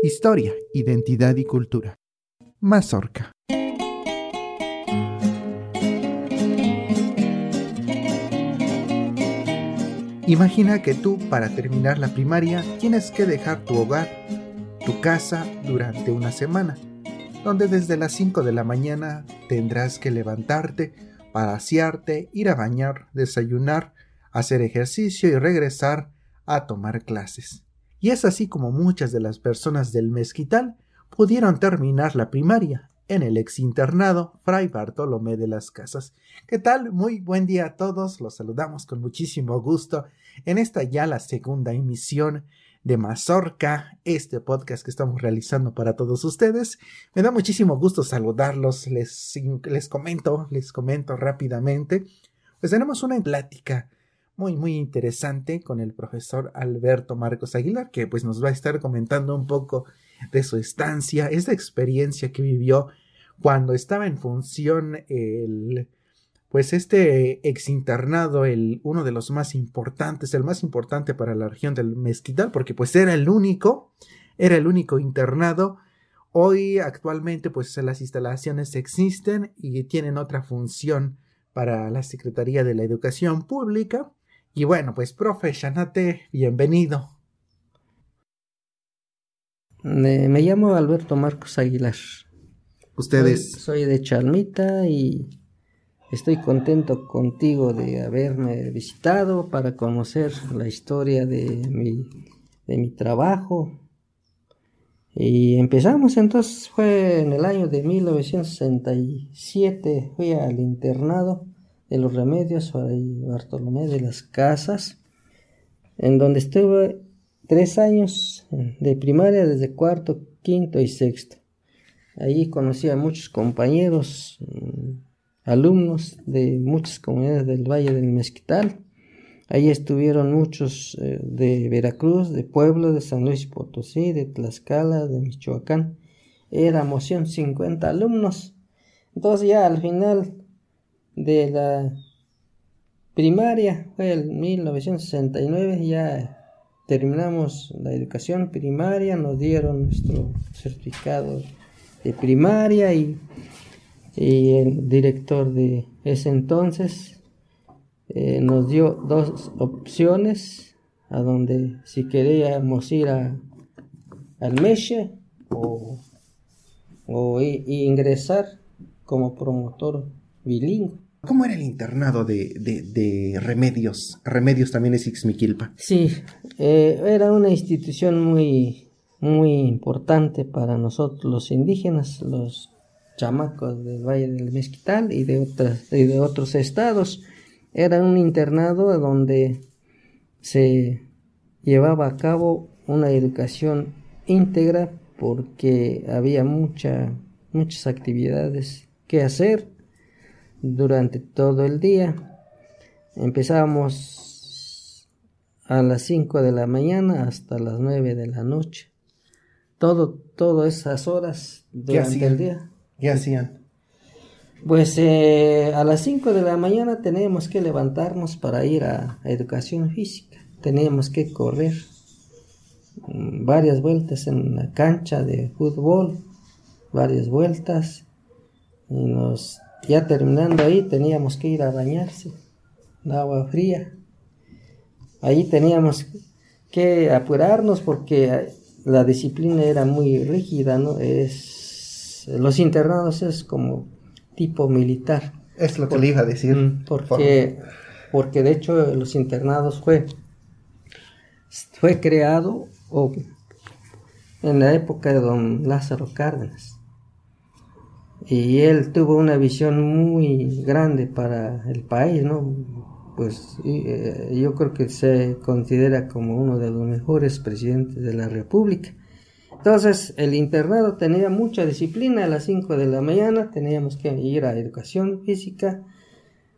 Historia, identidad y cultura. Mazorca. Imagina que tú, para terminar la primaria, tienes que dejar tu hogar, tu casa, durante una semana, donde desde las 5 de la mañana tendrás que levantarte para asearte, ir a bañar, desayunar, hacer ejercicio y regresar a tomar clases. Y es así como muchas de las personas del mezquital pudieron terminar la primaria en el ex internado Fray Bartolomé de las Casas. ¿Qué tal? Muy buen día a todos. Los saludamos con muchísimo gusto en esta ya la segunda emisión de Mazorca, este podcast que estamos realizando para todos ustedes. Me da muchísimo gusto saludarlos. Les, les comento, les comento rápidamente. Pues tenemos una plática muy, muy interesante con el profesor Alberto Marcos Aguilar, que pues nos va a estar comentando un poco de su estancia, esa experiencia que vivió cuando estaba en función el, pues este exinternado, el, uno de los más importantes, el más importante para la región del Mezquital, porque pues era el único, era el único internado. Hoy actualmente pues las instalaciones existen y tienen otra función para la Secretaría de la Educación Pública y bueno, pues profe Shanate, bienvenido. Me, llamo Alberto Marcos Aguilar. Ustedes. Soy, de Chalmita y estoy contento contigo de haberme visitado para conocer la historia de mi, de mi trabajo. Y empezamos entonces, fue en el año de 1967, fui al internado de los Remedios, Fray Bartolomé de las Casas, en donde estuve tres años de primaria desde cuarto, quinto y sexto. Allí conocí a muchos compañeros, mm, alumnos de muchas comunidades del Valle del Mezquital. Allí estuvieron muchos eh, de Veracruz, de Puebla, de San Luis Potosí, de Tlaxcala, de Michoacán. Éramos 150 alumnos. Entonces ya al final de la primaria, fue el 1969, ya terminamos la educación primaria, nos dieron nuestro certificado de primaria y, y el director de ese entonces eh, nos dio dos opciones a donde si queríamos ir a, al Meche o, o ingresar como promotor bilingüe. ¿Cómo era el internado de, Remedios? Remedios también es Ixmiquilpa. Sí, eh, era una institución muy, muy importante para nosotros los indígenas, los chamacos del Valle del Mezquital y de, otras, y de otros estados. Era un internado donde se llevaba a cabo una educación íntegra porque había mucha, muchas actividades que hacer durante todo el día. Empezábamos a las 5 de la mañana hasta las 9 de la noche. Todo, todas esas horas durante el día. ¿Qué hacían? Pues eh, a las 5 de la mañana teníamos que levantarnos para ir a, educación física. Teníamos que correr mm, varias vueltas en la cancha de fútbol, varias vueltas. Y nos ya terminando ahí teníamos que ir a bañarse, agua fría. Ahí teníamos que apurarnos porque la disciplina era muy rígida, ¿no? Es, los internados es como tipo militar. Es lo que le iba a decir. Porque, porque de hecho los internados fue, fue creado en la época de don Lázaro Cárdenas y él tuvo una visión muy grande para el país, ¿no? Pues eh, yo creo que se considera como uno de los mejores presidentes de la República. Entonces, el internado tenía mucha disciplina. A las 5 de la mañana teníamos que ir a educación física.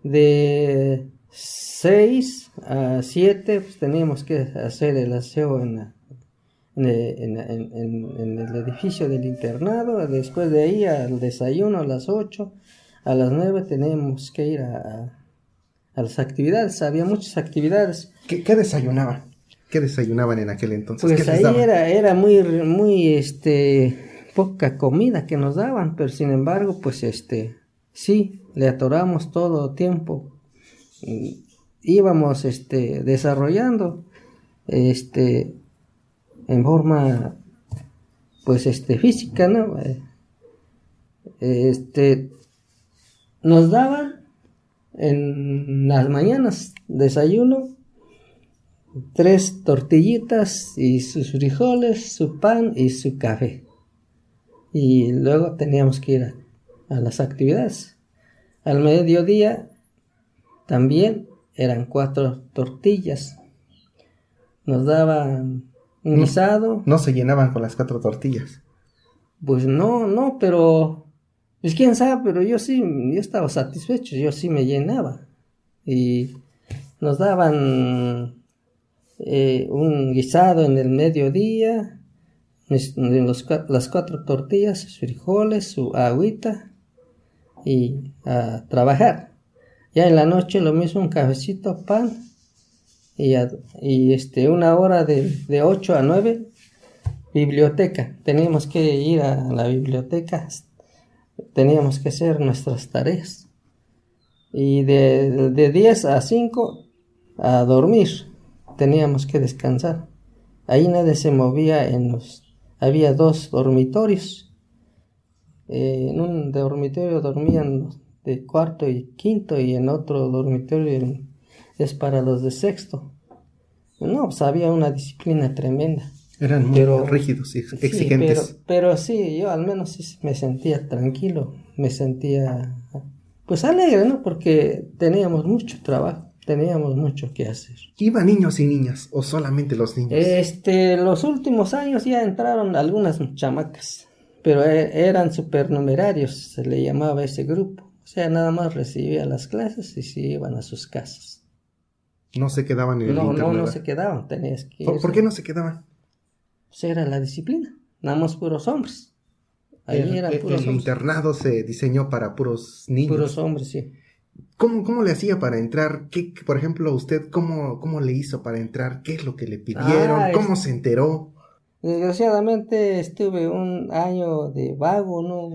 De 6 a 7 pues, teníamos que hacer el aseo en la en, el edificio del internado, después de ahí al desayuno a las 8, a las 9 tenemos que ir a, a las actividades, había muchas actividades. ¿Qué, qué desayunaban? ¿Qué desayunaban en aquel entonces? Pues ahí era, era muy, muy, este, poca comida que nos daban, pero sin embargo, pues, este, sí, le atoramos todo tiempo. íbamos, este, desarrollando, este, en forma, pues, este, física, ¿no? Este, nos daban en las mañanas desayuno tres tortillitas y sus frijoles, su pan y su café. Y luego teníamos que ir a, las actividades. Al mediodía también eran cuatro tortillas. Nos daban un guisado. No se llenaban con las cuatro tortillas. Pues no, no, pero pues quién sabe, pero yo sí, yo estaba satisfecho, yo sí me llenaba. Y nos daban eh, un guisado en el mediodía, las cuatro tortillas, sus frijoles, su agüita y a trabajar. Ya en la noche lo mismo, un cafecito, pan y, y este, una hora de, de 8 a 9, biblioteca. Teníamos que ir a la biblioteca teníamos que hacer nuestras tareas. Y de, de 10 a 5 a dormir, teníamos que descansar. Ahí nadie se movía en los... Había dos dormitorios. Eh, en un dormitorio dormían de cuarto y quinto y en otro dormitorio es para los de sexto. No, pues había una disciplina tremenda. Eran muy rígidos y exigentes. pero, sí, yo al menos sí me sentía tranquilo, me sentía pues alegre, ¿no? Porque teníamos mucho trabajo, teníamos mucho que hacer. ¿Iban niños y niñas o solamente los niños? Este, los últimos años ya entraron algunas chamacas, pero e, eran supernumerarios, se le llamaba ese grupo. O sea, nada más recibía las clases y se iban a sus casas. No se quedaban en el No, no, no se quedaban, tenías que... ¿Por qué no se quedaban? pues era la disciplina, nada más puros hombres. Ahí el, eran puros el internado se diseñó para puros niños. Puros hombres, sí. ¿Cómo, ¿Cómo, le hacía para entrar? ¿Qué, por ejemplo, usted, cómo, cómo le himo para entrar? ¿Qué es lo que le pidieron? Ah, ¿Cómo se enteró? Desgraciadamente estuve un año de vago, no,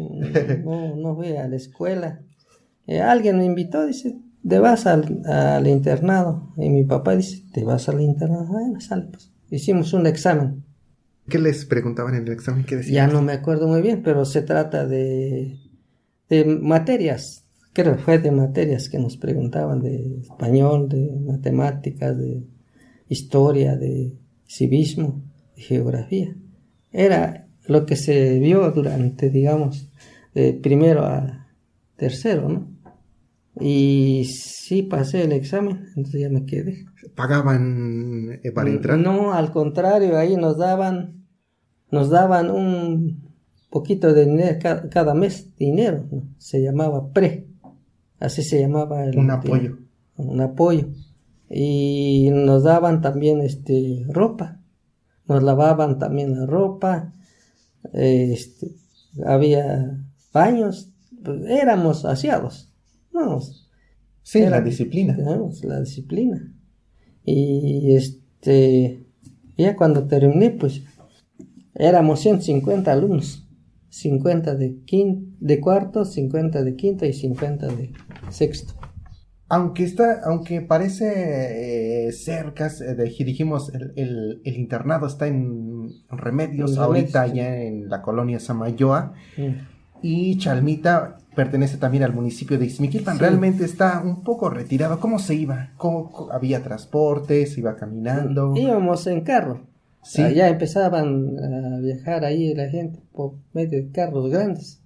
no, no fui a la escuela. Eh, alguien me invitó, dice, te vas al, al, internado. Y mi papá dice, te vas al internado. Bueno, sale, pues. Hicimos un examen. ¿Qué les preguntaban en el examen? ¿Qué decían? Ya no me acuerdo muy bien, pero se trata de, de materias. Creo que fue de materias que nos preguntaban de español, de matemáticas, de historia, de civismo, de geografía. Era lo que se vio durante, digamos, de primero a tercero, ¿no? Y sí pasé el examen, entonces ya me quedé. ¿Pagaban eh, para entrar? No, al contrario, ahí nos daban, nos daban un poquito de dinero cada, mes, dinero, se llamaba pre, así se llamaba el, un apoyo. un apoyo. Y nos daban también este ropa, nos lavaban también la ropa, este, había baños, pues, éramos asiados Vamos. Sí, la disciplina. la disciplina. Y este, ya cuando terminé, pues éramos 150 alumnos. 50 de, de cuarto, 50 de quinto y 50 de sexto. Aunque está, aunque parece eh, cerca, dijimos, el, internado está en Remedios, ahorita ya en la colonia Samayoa, mm. Y Chalmita pertenece también al municipio de Izmiquilpan. Realmente está un poco retirado. ¿Cómo se iba? ¿Cómo, había transporte? ¿Se iba caminando? Íbamos en carro. Sí. ya empezaban a viajar ahí la gente por medio de carros grandes.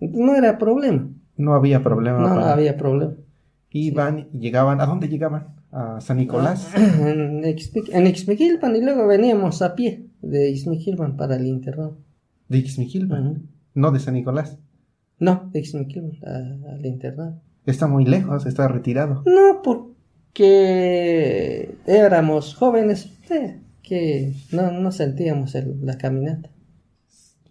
No era problema. No había problema. No, había problema. Iban y llegaban. ¿A dónde llegaban? ¿A San Nicolás? en, Ixmiquilpan y luego veníamos a pie de Ixmiquilpan para el internado. ¿De Ixmiquilpan? No de San Nicolás. No, de al internado. Está muy lejos, está retirado. No, porque éramos jóvenes que no, no sentíamos la caminata.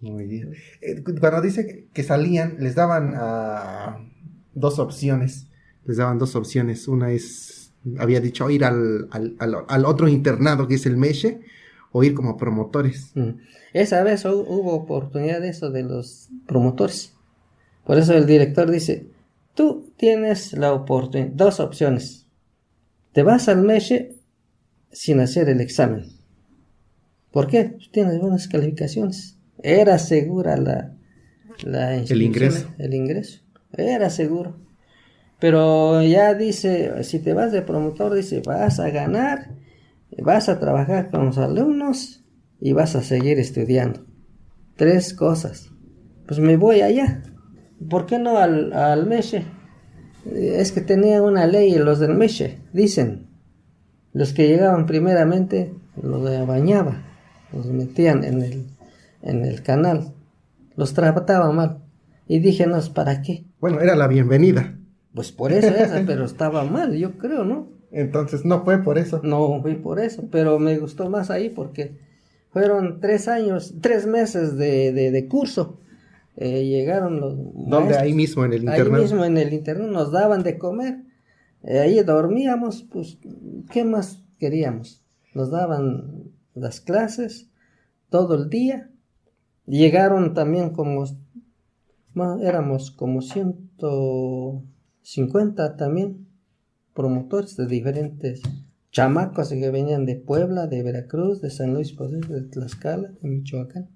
Muy bien. Eh, cuando dice que salían, les daban uh, dos opciones. Les daban dos opciones. Una es había dicho ir al, al, al, otro internado que es el Meche o ir como promotores. Mm. Esa vez hubo oportunidad de eso de los promotores. Por eso el director dice, tú tienes la oportunidad, dos opciones. Te vas al Meche sin hacer el examen. ¿Por qué? Tienes buenas calificaciones. Era segura la, la el ingreso. El ingreso. Era seguro. Pero ya dice, si te vas de promotor, dice, vas a ganar, vas a trabajar con los alumnos y vas a seguir estudiando. Tres cosas. Pues me voy allá. ¿Por qué no al, al Meche? Es que tenía una ley los del Meche, dicen. Los que llegaban primeramente los bañaba, los metían en el, en el canal, los trataba mal. Y dije, no, ¿para qué? Bueno, era la bienvenida. Pues por eso era, pero estaba mal, yo creo, ¿no? Entonces no fue por eso. No fui por eso, pero me gustó más ahí porque fueron tres años, tres meses de, de, curso. Eh, llegaron los... ¿Dónde? Ahí mismo en el internado. Ahí mismo en el internado nos daban de comer. Eh, ahí dormíamos, pues, ¿qué más queríamos? Nos daban las clases todo el día. Llegaron también como, éramos como ciento 50 también promotores de diferentes chamacos que venían de Puebla, de Veracruz, de San Luis Potosí, de Tlaxcala, de Michoacán.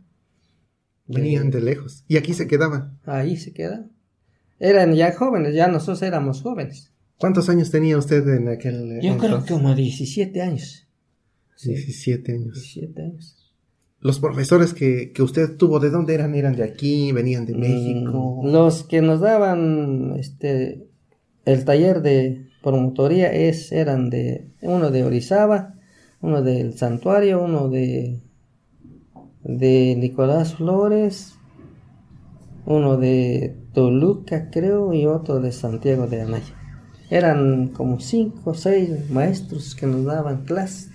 Venían de, lejos. ¿Y aquí se quedaban? Ahí se quedaban. Eran ya jóvenes, ya nosotros éramos jóvenes. ¿Cuántos años tenía usted en aquel Yo creo que como 17 años. 17 años. 17 años. Los profesores que, que, usted tuvo, ¿de dónde eran? ¿Eran de aquí? ¿Venían de mm, México? Los que nos daban este, el taller de promotoría es, eran de uno de Orizaba, uno del Santuario, uno de, de Nicolás Flores, uno de Toluca creo y otro de Santiago de Anaya. Eran como cinco o seis maestros que nos daban clases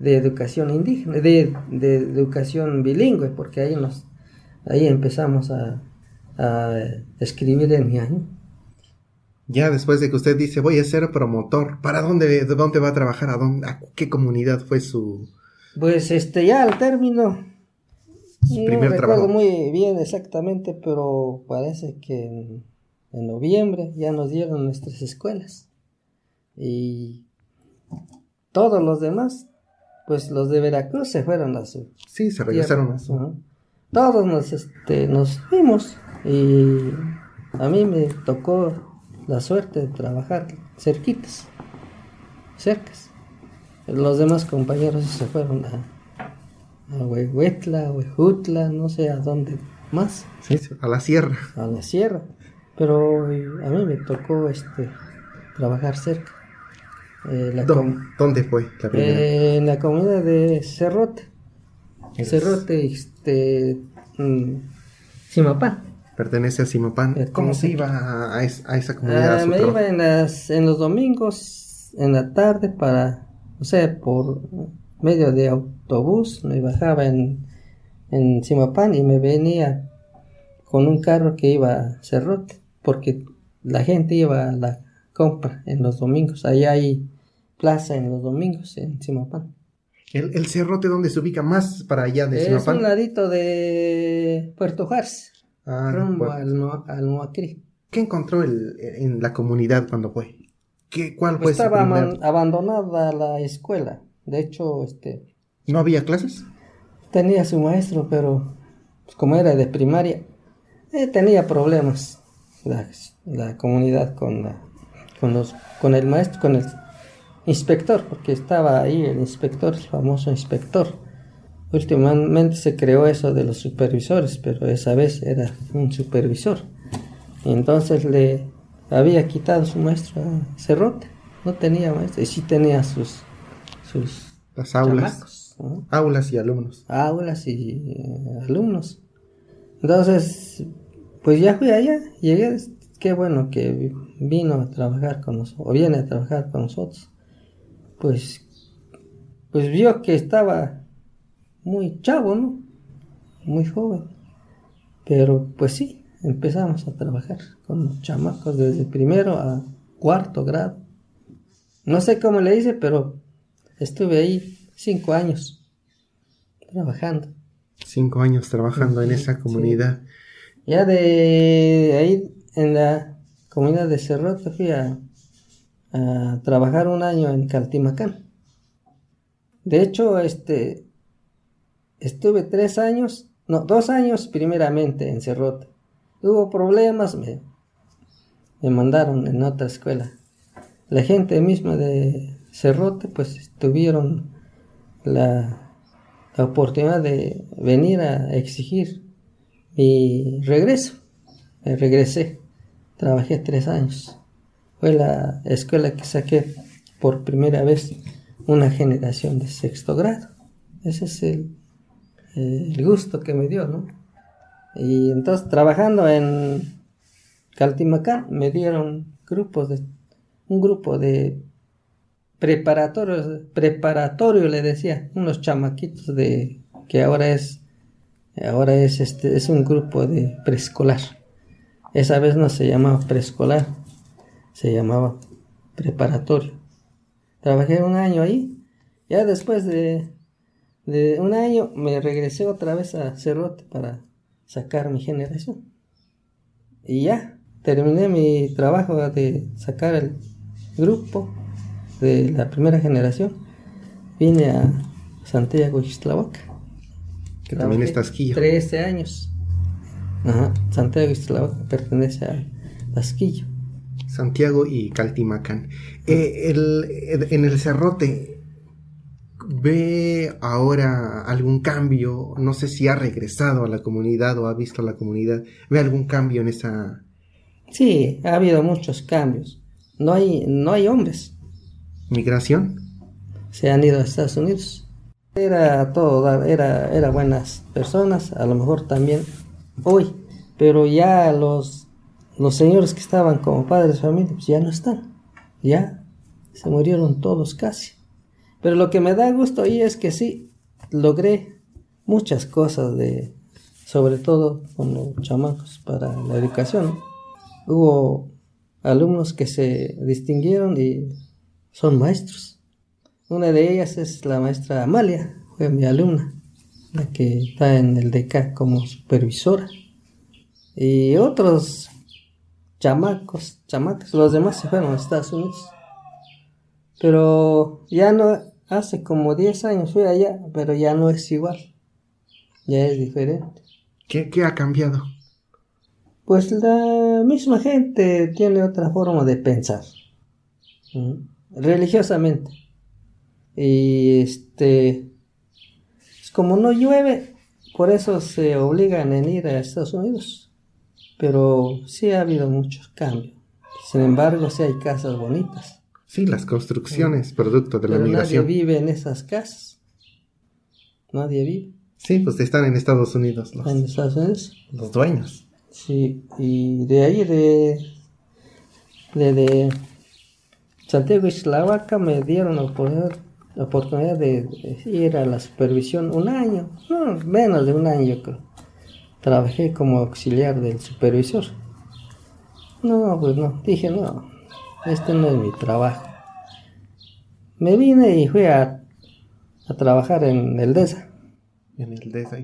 de educación indígena, de, de educación bilingüe, porque ahí nos ahí empezamos a, a escribir en ñaño ya después de que usted dice voy a ser promotor, ¿para dónde, de dónde va a trabajar? ¿A, dónde, a qué comunidad fue su...? Pues este, ya al término, su primer no recuerdo muy bien exactamente, pero parece que en, en, noviembre ya nos dieron nuestras escuelas. Y todos los demás, pues los de Veracruz se fueron a su... Sí, se regresaron a su... Todos nos, este, nos fuimos y a mí me tocó la suerte de trabajar cerquitas, cercas. Los demás compañeros se fueron a, a Huehuetla, Huejutla, no sé a dónde más. Sí, a la sierra. A la sierra. Pero eh, a mí me tocó este trabajar cerca. Eh, ¿Dónde fue la primera? Eh, en la comunidad de Cerrote. Cerrote, este, mm, Simapán pertenece a Simapán. ¿Cómo se iba a, esa comunidad? Ah, me iba en, las, en los domingos, en la tarde, para, o sea, por medio de autobús, me bajaba en, en Simapán y me venía con un carro que iba a Cerrote, porque la gente iba a la compra en los domingos. Allá hay plaza en los domingos en Simapán. ¿El, Cerrote dónde se ubica más para allá de Simapán? Es un ladito de Puerto Juárez. Ah, rumbo al, ¿Qué encontró en la comunidad cuando fue? ¿Qué, ¿Cuál fue Estaba abandonada la escuela. De hecho, este... ¿No había clases? Tenía su maestro, pero pues, como era de primaria, eh, tenía problemas la, comunidad con, la, con, los, con el maestro, con el inspector, porque estaba ahí el inspector, el famoso inspector Últimamente se creó eso de los supervisores, pero esa vez era un supervisor. entonces le había quitado su maestro a Cerrote. No tenía maestro, y sí tenía sus, sus Las aulas. Aulas y alumnos. Aulas y eh, alumnos. Entonces, pues ya fui allá, llegué, qué bueno que vino a trabajar con nosotros, o viene a trabajar con nosotros. Pues, pues vio que estaba muy chavo, ¿no? Muy joven. Pero pues sí, empezamos a trabajar con los chamacos desde primero a cuarto grado. No sé cómo le hice, pero estuve ahí cinco años trabajando. Cinco años trabajando en esa comunidad. Ya de ahí en la comunidad de Cerrote fui a, a trabajar un año en Caltimacán. De hecho, este estuve tres años, no, dos años primeramente en Cerrote. Hubo problemas, me, me mandaron en otra escuela. La gente misma de Cerrote, pues tuvieron la, la oportunidad de venir a exigir mi regreso. Me regresé, trabajé tres años. Fue la escuela que saqué por primera vez una generación de sexto grado. Ese es el, el gusto que me dio, ¿no? Y entonces trabajando en Caltimacán me dieron grupos de un grupo de preparatorios, preparatorio le decía, unos chamaquitos de que ahora es ahora es este es un grupo de preescolar. Esa vez no se llamaba preescolar, se llamaba preparatorio. Trabajé un año ahí, ya después de, de un año me regresé otra vez a Cerrote para sacar mi generación. Y ya, terminé mi trabajo de sacar el grupo de la primera generación. Vine a Santiago Ixtlahuaca. Que también es Tasquillo. 13 años. Ajá, Santiago Ixtlahuaca pertenece a Tasquillo. Santiago y Caltimacán. Eh, el, en el Cerrote, ¿Ve ahora algún cambio? No sé si ha regresado a la comunidad o ha visto a la comunidad. ¿Ve algún cambio en esa...? Sí, ha habido muchos cambios. No hay, no hay hombres. ¿Migración? Se han ido a Estados Unidos. Era todo, era, era buenas personas, a lo mejor también hoy, pero ya los, los señores que estaban como padres de familia, pues ya no están. Ya se murieron todos casi. Pero lo que me da gusto ahí es que sí, logré muchas cosas de, sobre todo con los chamacos para la educación. Hubo alumnos que se distinguieron y son maestros. Una de ellas es la maestra Amalia, fue mi alumna, la que está en el DECA como supervisora. Y otros chamacos, chamacos, los demás se fueron a Estados Unidos. Pero ya no, Hace como 10 años fui allá, pero ya no es igual. Ya es diferente. ¿Qué, qué ha cambiado? Pues la misma gente tiene otra forma de pensar. Religiosamente. Y este. Como no llueve, por eso se obligan en ir a Estados Unidos. Pero sí ha habido muchos cambios. Sin embargo, sí hay casas bonitas. Sí, las construcciones, producto de la migración. Nadie vive en esas casas. Nadie vive. Sí, pues están en Estados Unidos los, en Estados Unidos. los dueños. Sí, y de ahí de, de, de Santiago Islavaca me dieron la oportunidad, de, ir a la supervisión un año, no, menos de un año creo. Trabajé como auxiliar del supervisor. No, pues no, dije no, este no es mi trabajo. Me vine y fui a, a trabajar en el DESA. En el DESA.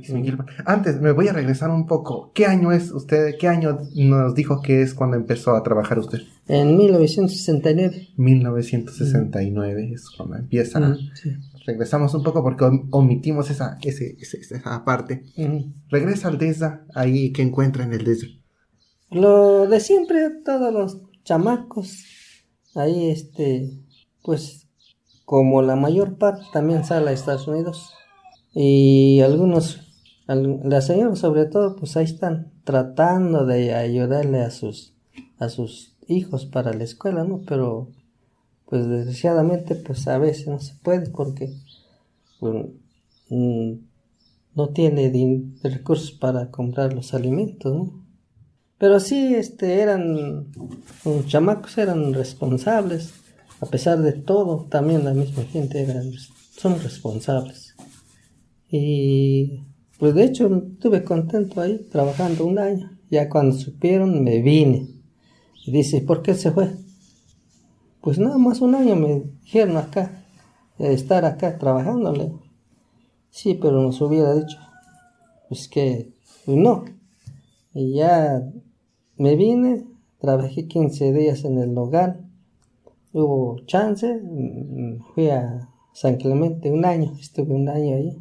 Antes, me voy a regresar un poco. ¿Qué año es usted? ¿Qué año nos dijo que es cuando empezó a trabajar usted? En 1969. 1969 es cuando empieza. Regresamos un poco porque omitimos esa, ese, esa parte. Regresa al DESA, ahí que encuentra en el DESA. Lo de siempre, todos los chamacos ahí este, pues como la mayor parte también sale a Estados Unidos y algunos, las señoras sobre todo, pues ahí están tratando de ayudarle a sus, a sus hijos para la escuela, ¿no? Pero pues desgraciadamente pues a veces no se puede porque pues, mm, no tiene recursos para comprar los alimentos, ¿no? Pero sí, este, eran, los chamacos eran responsables, a pesar de todo, también la misma gente eran, son responsables. Y pues de hecho estuve contento ahí, trabajando un año. Ya cuando supieron me vine. Y dice, ¿por qué se fue? Pues nada más un año me dijeron acá, eh, estar acá trabajándole. Sí, pero nos hubiera dicho, pues que pues no. Y ya me vine, trabajé 15 días en el hogar, hubo chance, mm, fui a San Clemente un año, estuve un año ahí.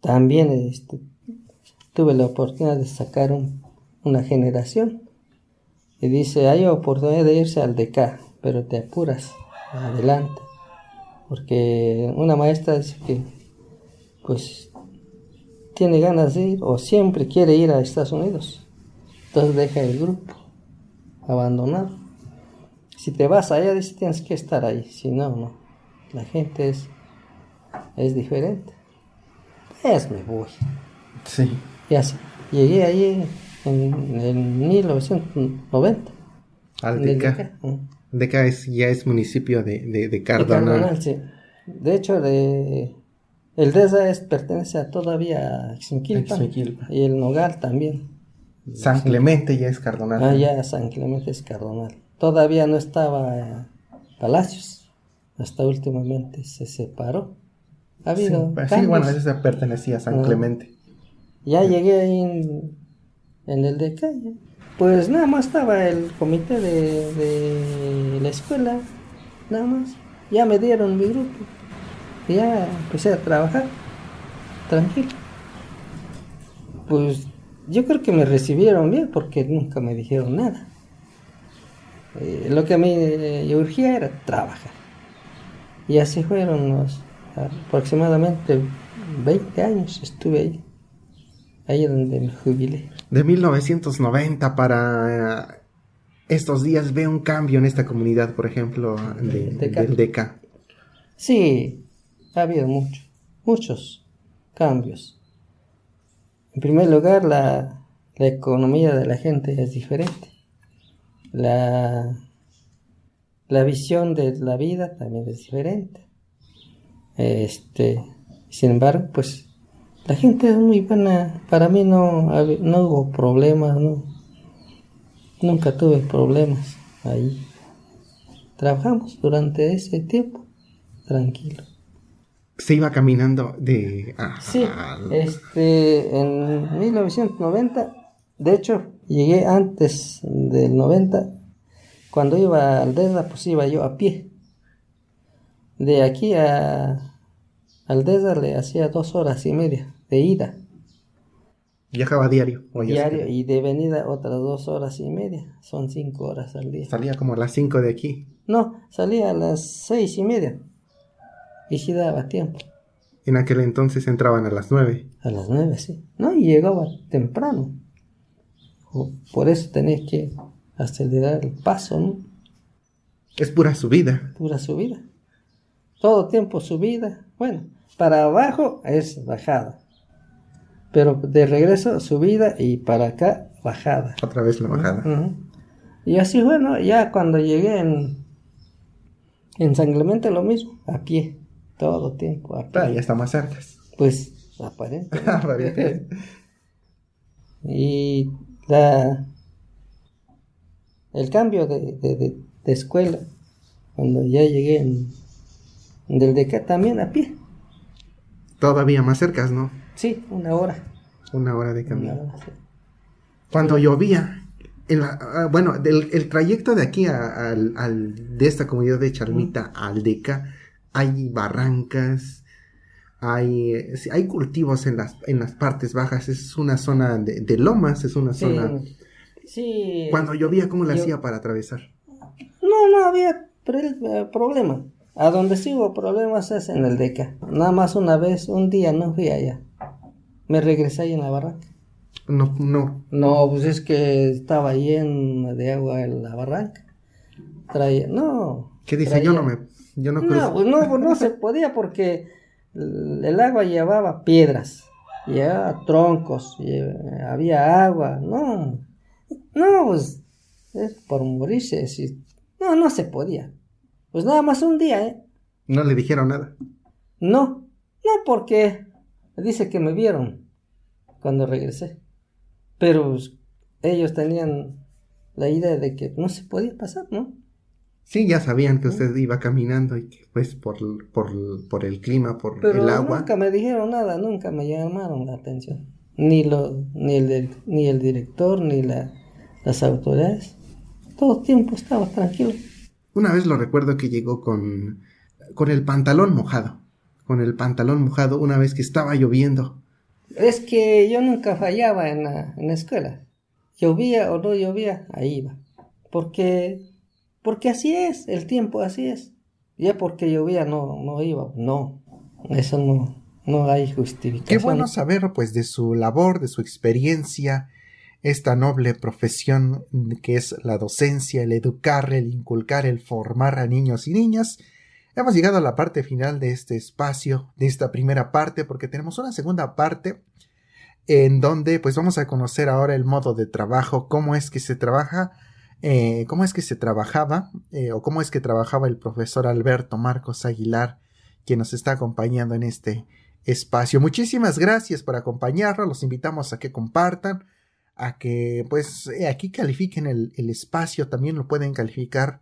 También este, tuve la oportunidad de sacar una generación. Y dice, hay oportunidad de irse al DK, pero te apuras, adelante. Porque una maestra dice que, pues, tiene ganas de ir o siempre quiere ir a Estados Unidos. Entonces deja el grupo, abandonado. Si te vas allá, tienes que estar ahí. Si no, no. La gente es, es diferente. Pues me voy. Sí. Y así. Llegué ahí en, en 1990. Al Deca. Deca es, ya es municipio de, de, de Cardona. De Cardonal, sí. De hecho, de, el DESA es, pertenece a todavía a Xinquilpan. y el Nogal también. San Clemente ya es Cardonal. Ah, ya San Clemente es Cardonal. Todavía no estaba Palacios. Hasta últimamente se separó. Ha habido Sí, pues sí, cambios. bueno, ese pertenecía a San Ah. Clemente. Ya llegué ahí en, en el de calle. Pues nada más estaba el comité de, de la escuela. Nada más. Ya me dieron mi grupo. Ya empecé a trabajar. Tranquilo. Pues yo creo que me recibieron bien porque nunca me dijeron nada. Eh, lo que a mí eh, urgía era trabajar. Y así fueron los aproximadamente 20 años estuve ahí. Ahí donde me jubilé. De 1990 para estos días ve un cambio en esta comunidad, por ejemplo, de- del DECA. Sí, ha habido mucho, muchos cambios. En primer lugar, la, economía de la gente es diferente. La, visión de la vida también es diferente. Este, sin embargo, pues la gente es muy buena. Para mí no, no hubo problemas. Nunca tuve problemas ahí. Trabajamos durante ese tiempo, tranquilo. Se iba caminando de... ah, Sí, este, en 1990, de hecho, llegué antes del 90, cuando iba al DESA, pues iba yo a pie. De aquí a, al DESA le hacía dos horas y media de ida Viajaba diario. o diario y de venida otras dos horas y media, son cinco horas al día. Salía como a las 5 de aquí. No, salía a las seis y media y sí daba tiempo. En aquel entonces entraban a las 9. A las nueve, sí. No, y llegaba temprano. Por eso tenés que acelerar el paso, ¿no? Es pura subida. Pura subida. Todo tiempo subida. Bueno, para abajo es bajada. Pero de regreso subida y para acá bajada. Otra vez la bajada. Y así, bueno, ya cuando llegué en, en San Clemente lo mismo, a pie. Todo tiempo a pie. Ah, ya está más cerca. Pues aparente. Aparente. y la el cambio de, de- de- de escuela cuando ya llegué en, del DK también a pie Todavía más cerca, ¿no? sí una hora Una hora de camino. Hora, sí. Cuando llovía, en la- ah, bueno, del, el trayecto de aquí a- al, al- de esta comunidad de Charmita al Deca, hay barrancas, hay, eh, hay cultivos en las, en las partes bajas, es una zona de, de lomas, es una zona... sí, Cuando llovía, ¿cómo la yo- hacía para atravesar? no no había eh, problema a donde sí hubo problemas es en el DK nada más una vez un día no fui allá me regresé ahí en la barranca No, no, No, pues es que estaba llena de agua en la barranca. Traía, no. ¿qué dice? traía- Yo no me... Yo no, No, pues no, pues no se podía porque el agua llevaba piedras, llevaba troncos, había agua, no. No, pues es por morirse. si- No, no se podía. Pues nada más un día, ¿eh? No le dijeron nada. No, no porque dice que me vieron cuando regresé. Pero pues, ellos tenían la idea de que no se podía pasar, ¿no? Sí, ya sabían que usted iba caminando y que pues por, por, por el clima, por Pero el agua. nunca me dijeron nada, nunca me llamaron la atención. Ni, lo, ni, el, ni el director, ni la, las autoridades. Todo el tiempo estaba tranquilo. Una vez lo recuerdo que llegó con, con el pantalón mojado. Con el pantalón mojado una vez que estaba lloviendo. Es que yo nunca fallaba en la, en la escuela. Llovía o no llovía, ahí iba. Porque, porque así es, el tiempo así es. Ya porque llovía no, no iba, no. Eso no, no hay justificación. Qué bueno saber pues de su labor, de su experiencia, esta noble profesión que es la docencia, el educar, el inculcar, el formar a niños y niñas. Hemos llegado a la parte final de este espacio, de esta primera parte, porque tenemos una segunda parte en donde pues vamos a conocer ahora el modo de trabajo, cómo es que se trabaja, eh, cómo es que se trabajaba eh, o cómo es que trabajaba el profesor Alberto Marcos Aguilar, quien nos está acompañando en este espacio. Muchísimas gracias por acompañarnos, los invitamos a que compartan, a que pues eh, aquí califiquen el, espacio, también lo pueden calificar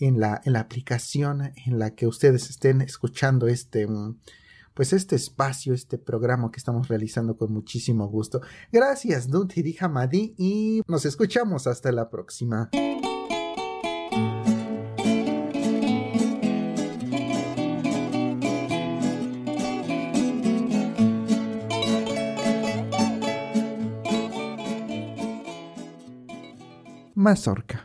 en la, en la aplicación en la que ustedes estén escuchando este, mm, pues este espacio, este programa que estamos realizando con muchísimo gusto. Gracias, Nuti Hamadi, y nos escuchamos hasta la próxima. Mazorca.